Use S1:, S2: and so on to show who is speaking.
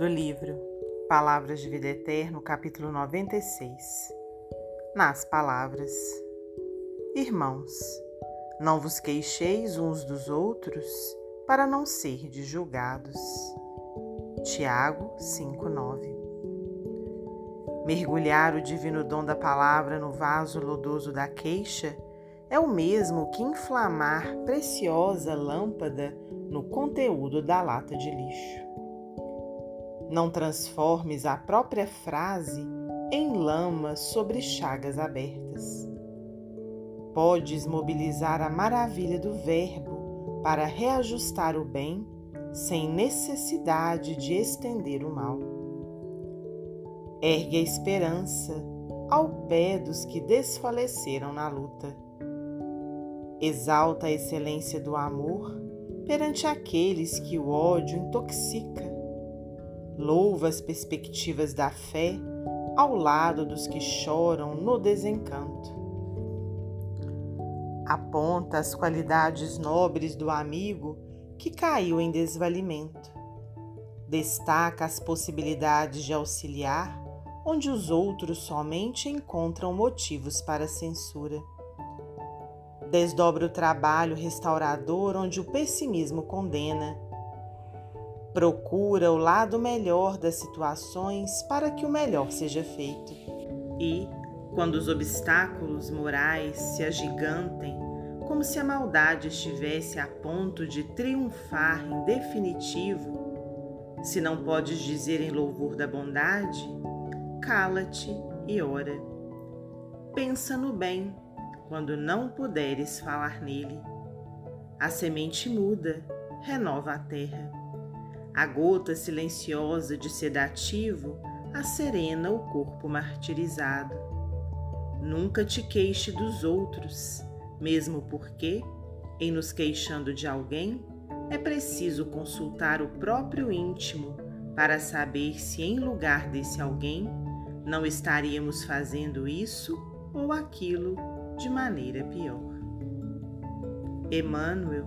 S1: do livro Palavras de Vida Eterna, capítulo 96. Nas palavras: Irmãos, não vos queixeis uns dos outros, para não serdes julgados. Tiago 5:9. Mergulhar o divino dom da palavra no vaso lodoso da queixa é o mesmo que inflamar preciosa lâmpada no conteúdo da lata de lixo. Não transformes a própria frase em lama sobre chagas abertas. Podes mobilizar a maravilha do verbo para reajustar o bem sem necessidade de estender o mal. Ergue a esperança ao pé dos que desfaleceram na luta. Exalta a excelência do amor perante aqueles que o ódio intoxica louva as perspectivas da fé ao lado dos que choram no desencanto. Aponta as qualidades nobres do amigo que caiu em desvalimento. Destaca as possibilidades de auxiliar onde os outros somente encontram motivos para censura. Desdobra o trabalho restaurador onde o pessimismo condena Procura o lado melhor das situações para que o melhor seja feito. E, quando os obstáculos morais se agigantem, como se a maldade estivesse a ponto de triunfar em definitivo, se não podes dizer em louvor da bondade, cala-te e ora. Pensa no bem quando não puderes falar nele. A semente muda, renova a terra. A gota silenciosa de sedativo acerena o corpo martirizado. Nunca te queixe dos outros, mesmo porque, em nos queixando de alguém, é preciso consultar o próprio íntimo para saber se, em lugar desse alguém, não estaríamos fazendo isso ou aquilo de maneira pior. Emmanuel